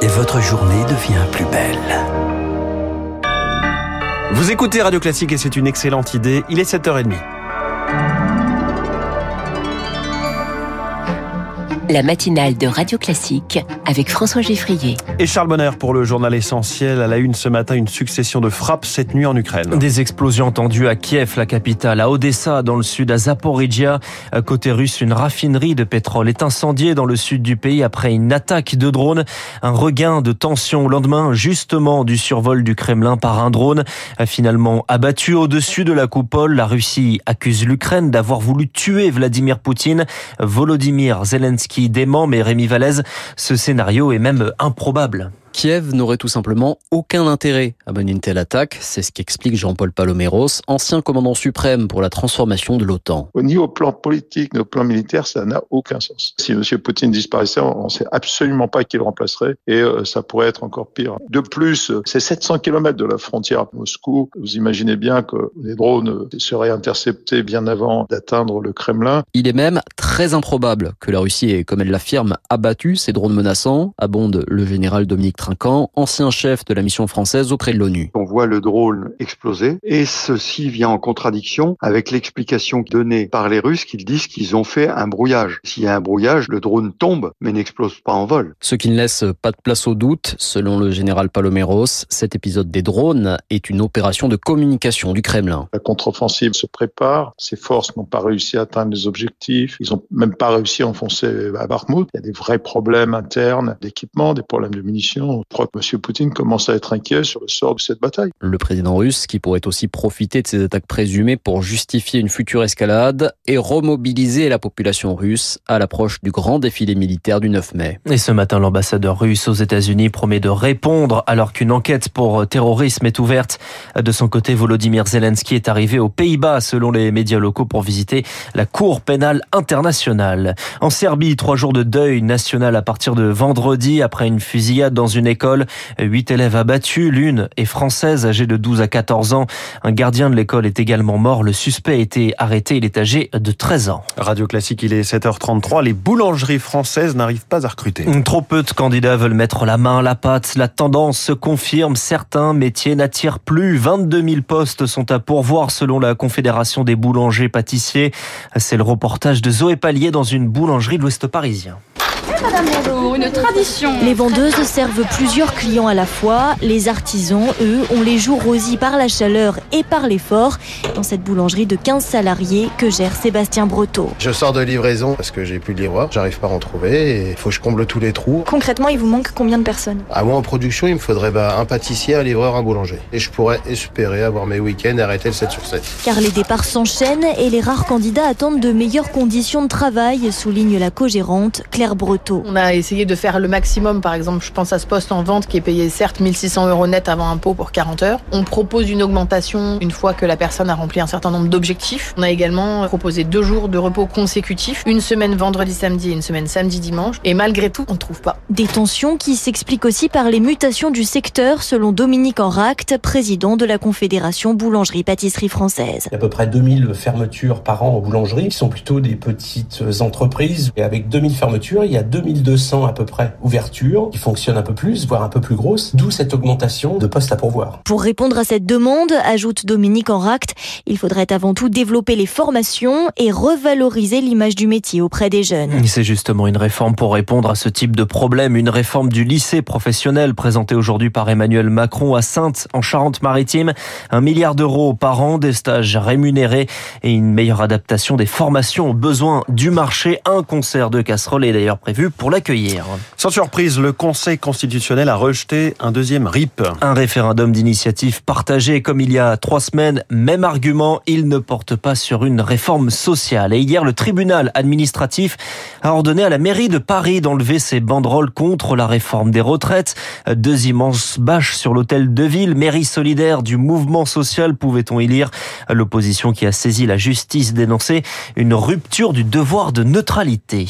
Et votre journée devient plus belle. Vous écoutez Radio Classique et c'est une excellente idée. Il est 7h30. La matinale de Radio Classique avec François Geffrier. Et Charles Bonner pour le journal essentiel. À la une ce matin, une succession de frappes cette nuit en Ukraine. Des explosions entendues à Kiev, la capitale, à Odessa, dans le sud, à Zaporizhia. Côté russe, une raffinerie de pétrole est incendiée dans le sud du pays après une attaque de drone. Un regain de tension au lendemain, justement, du survol du Kremlin par un drone. Finalement abattu au-dessus de la coupole, la Russie accuse l'Ukraine d'avoir voulu tuer Vladimir Poutine. Volodymyr Zelensky mais Rémi Vallès, ce scénario est même improbable. Kiev n'aurait tout simplement aucun intérêt à mener une telle attaque. C'est ce qu'explique Jean-Paul Paloméros, ancien commandant suprême pour la transformation de l'OTAN. Au niveau plan politique, au plan militaire, ça n'a aucun sens. Si M. Poutine disparaissait, on ne sait absolument pas qui le remplacerait et euh, ça pourrait être encore pire. De plus, c'est 700 km de la frontière Moscou. Vous imaginez bien que les drones seraient interceptés bien avant d'atteindre le Kremlin. Il est même très improbable que la Russie ait, comme elle l'affirme, abattu ces drones menaçants, abonde le général Dominique Trinquant, ancien chef de la mission française auprès de l'ONU. On voit le drone exploser et ceci vient en contradiction avec l'explication donnée par les Russes qu'ils disent qu'ils ont fait un brouillage. S'il y a un brouillage, le drone tombe mais n'explose pas en vol. Ce qui ne laisse pas de place au doute, selon le général Paloméros, cet épisode des drones est une opération de communication du Kremlin. La contre-offensive se prépare, ces forces n'ont pas réussi à atteindre les objectifs, ils n'ont même pas réussi à enfoncer à Bakhmut. Il y a des vrais problèmes internes d'équipement, des problèmes de munitions. Je crois que M. Poutine commence à être inquiet sur le sort de cette bataille. Le président russe, qui pourrait aussi profiter de ces attaques présumées pour justifier une future escalade et remobiliser la population russe à l'approche du grand défilé militaire du 9 mai. Et ce matin, l'ambassadeur russe aux États-Unis promet de répondre alors qu'une enquête pour terrorisme est ouverte. De son côté, Volodymyr Zelensky est arrivé aux Pays-Bas, selon les médias locaux, pour visiter la Cour pénale internationale. En Serbie, trois jours de deuil national à partir de vendredi après une fusillade dans une école. Huit élèves abattus, l'une est française, âgée de 12 à 14 ans. Un gardien de l'école est également mort. Le suspect a été arrêté, il est âgé de 13 ans. Radio Classique, il est 7h33. Les boulangeries françaises n'arrivent pas à recruter. Trop peu de candidats veulent mettre la main à la pâte. La tendance se confirme. Certains métiers n'attirent plus. 22 000 postes sont à pourvoir selon la Confédération des boulangers pâtissiers. C'est le reportage de Zoé Pallier dans une boulangerie de l'Ouest parisien. Madame Bonjour, une tradition. Les vendeuses servent plusieurs clients à la fois. Les artisans, eux, ont les joues rosies par la chaleur et par l'effort. Dans cette boulangerie de 15 salariés que gère Sébastien Breteau. Je sors de livraison parce que j'ai plus de livreur, j'arrive pas à en trouver il faut que je comble tous les trous. Concrètement, il vous manque combien de personnes? À moi en production, il me faudrait bah, un pâtissier, un livreur, un boulanger. Et je pourrais espérer avoir mes week-ends et arrêter le 7 sur 7. Car les départs s'enchaînent et les rares candidats attendent de meilleures conditions de travail, souligne la co-gérante Claire Breteau. On a essayé de faire le maximum, par exemple, je pense à ce poste en vente qui est payé certes 1600 euros net avant impôt pour 40 heures. On propose une augmentation une fois que la personne a rempli un certain nombre d'objectifs. On a également proposé deux jours de repos consécutifs, une semaine vendredi samedi et une semaine samedi dimanche. Et malgré tout, on ne trouve pas. Des tensions qui s'expliquent aussi par les mutations du secteur, selon Dominique Enract, président de la Confédération boulangerie-pâtisserie française. Il y a à peu près 2000 fermetures par an en boulangerie, qui sont plutôt des petites entreprises. Et avec 2000 fermetures, il y a 2200 à peu près ouvertures qui fonctionnent un peu plus, voire un peu plus grosses, d'où cette augmentation de postes à pourvoir. Pour répondre à cette demande, ajoute Dominique Enract, il faudrait avant tout développer les formations et revaloriser l'image du métier auprès des jeunes. C'est justement une réforme pour répondre à ce type de problème, une réforme du lycée professionnel présentée aujourd'hui par Emmanuel Macron à Sainte en Charente-Maritime. Un milliard d'euros par an, des stages rémunérés et une meilleure adaptation des formations aux besoins du marché. Un concert de casseroles est d'ailleurs prévu pour l'accueillir. Sans surprise, le Conseil constitutionnel a rejeté un deuxième RIP. Un référendum d'initiative partagé comme il y a trois semaines. Même argument, il ne porte pas sur une réforme sociale. Et hier, le tribunal administratif a ordonné à la mairie de Paris d'enlever ses banderoles contre la réforme des retraites. Deux immenses bâches sur l'hôtel de ville, mairie solidaire du mouvement social, pouvait-on y lire. L'opposition qui a saisi la justice dénonçait une rupture du devoir de neutralité.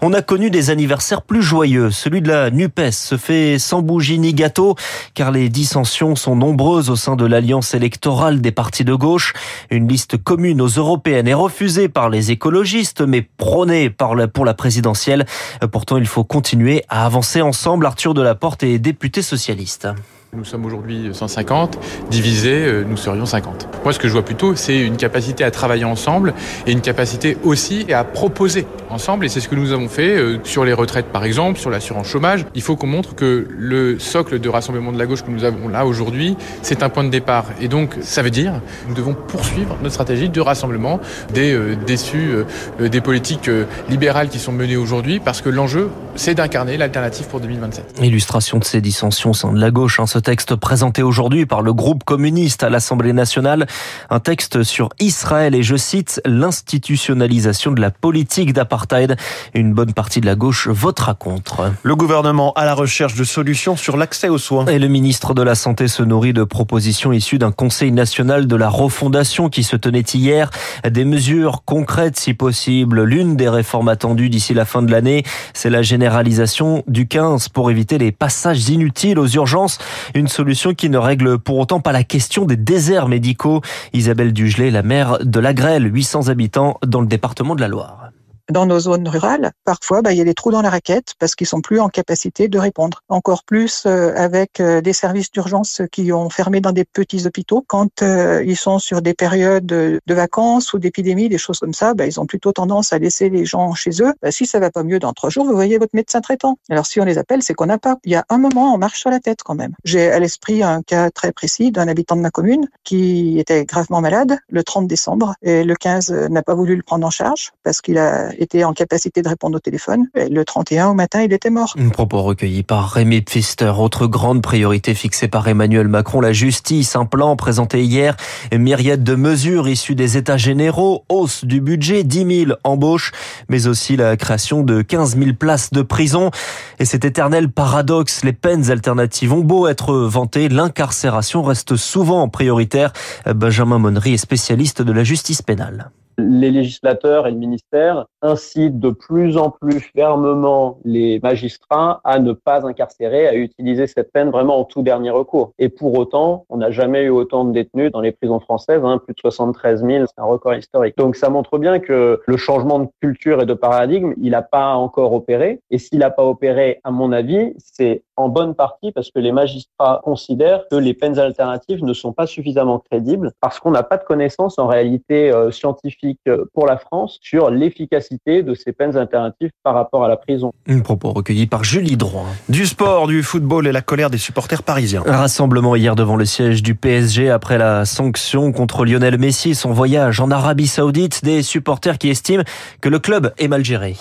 On a connu des anniversaires plus joyeux. Celui de la NUPES se fait sans bougie ni gâteau, car les dissensions sont nombreuses au sein de l'alliance électorale des partis de gauche. Une liste commune aux européennes est refusée par les écologistes, mais prônée pour la présidentielle. Pourtant, il faut continuer à avancer ensemble. Arthur Delaporte est député socialiste. Nous sommes aujourd'hui 150, divisés, euh, nous serions 50. Moi, ce que je vois plutôt, c'est une capacité à travailler ensemble et une capacité aussi à proposer ensemble. Et c'est ce que nous avons fait euh, sur les retraites, par exemple, sur l'assurance chômage. Il faut qu'on montre que le socle de rassemblement de la gauche que nous avons là aujourd'hui, c'est un point de départ. Et donc, ça veut dire nous devons poursuivre notre stratégie de rassemblement des euh, déçus, des politiques libérales qui sont menées aujourd'hui, parce que l'enjeu, c'est d'incarner l'alternative pour 2027. Illustration de ces dissensions au sein de la gauche. Hein, texte présenté aujourd'hui par le groupe communiste à l'Assemblée nationale, un texte sur Israël et je cite l'institutionnalisation de la politique d'apartheid. Une bonne partie de la gauche votera contre. Le gouvernement à la recherche de solutions sur l'accès aux soins. Et le ministre de la Santé se nourrit de propositions issues d'un Conseil national de la refondation qui se tenait hier. Des mesures concrètes si possible. L'une des réformes attendues d'ici la fin de l'année, c'est la généralisation du 15 pour éviter les passages inutiles aux urgences. Une solution qui ne règle pour autant pas la question des déserts médicaux. Isabelle Dugelet, la maire de La Grêle, 800 habitants dans le département de la Loire dans nos zones rurales, parfois, bah, il y a des trous dans la raquette parce qu'ils sont plus en capacité de répondre. Encore plus euh, avec euh, des services d'urgence qui ont fermé dans des petits hôpitaux. Quand euh, ils sont sur des périodes de, vacances ou d'épidémie, des choses comme ça, bah, ils ont plutôt tendance à laisser les gens chez eux. Bah, si ça va pas mieux dans trois jours, vous voyez votre médecin traitant. Alors si on les appelle, c'est qu'on n'a pas. Il y a un moment, on marche sur la tête quand même. J'ai à l'esprit un cas très précis d'un habitant de ma commune qui était gravement malade le 30 décembre et le 15 n'a pas voulu le prendre en charge parce qu'il a était en capacité de répondre au téléphone. le 31 au matin, il était mort. Un propos recueilli par Rémi Pfister. Autre grande priorité fixée par Emmanuel Macron, la justice. Un plan présenté hier. Myriade de mesures issues des États généraux. Hausse du budget, 10 000 embauches, mais aussi la création de 15 000 places de prison. Et cet éternel paradoxe, les peines alternatives ont beau être vantées, l'incarcération reste souvent prioritaire. Benjamin Monnery est spécialiste de la justice pénale les législateurs et le ministère incitent de plus en plus fermement les magistrats à ne pas incarcérer, à utiliser cette peine vraiment en tout dernier recours. Et pour autant, on n'a jamais eu autant de détenus dans les prisons françaises, hein, plus de 73 000, c'est un record historique. Donc ça montre bien que le changement de culture et de paradigme, il n'a pas encore opéré. Et s'il n'a pas opéré, à mon avis, c'est en bonne partie parce que les magistrats considèrent que les peines alternatives ne sont pas suffisamment crédibles parce qu'on n'a pas de connaissances en réalité euh, scientifiques euh, pour la France sur l'efficacité de ces peines alternatives par rapport à la prison. Un propos recueilli par Julie Droit. Du sport, du football et la colère des supporters parisiens. Un rassemblement hier devant le siège du PSG après la sanction contre Lionel Messi et son voyage en Arabie Saoudite. Des supporters qui estiment que le club est mal géré.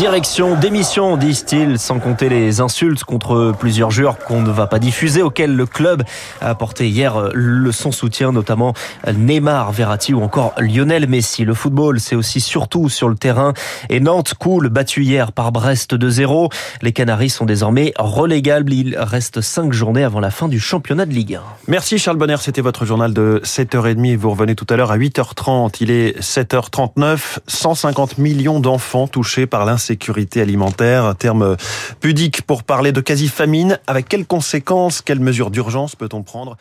Direction démission, disent-ils, sans compter les insultes contre plusieurs joueurs qu'on ne va pas diffuser, auxquels le club a apporté hier le son soutien, notamment Neymar, Verratti ou encore Lionel Messi. Le football, c'est aussi surtout sur le terrain. Et Nantes coule, battu hier par Brest 2-0. Les Canaries sont désormais relégables. Il reste 5 journées avant la fin du championnat de Ligue 1. Merci Charles Bonner, c'était votre journal de 7h30. Vous revenez tout à l'heure à 8h30. Il est 7h39. 150 millions d'enfants touchés par l'insécurité sécurité alimentaire, un terme pudique pour parler de quasi-famine. Avec quelles conséquences, quelles mesures d'urgence peut-on prendre?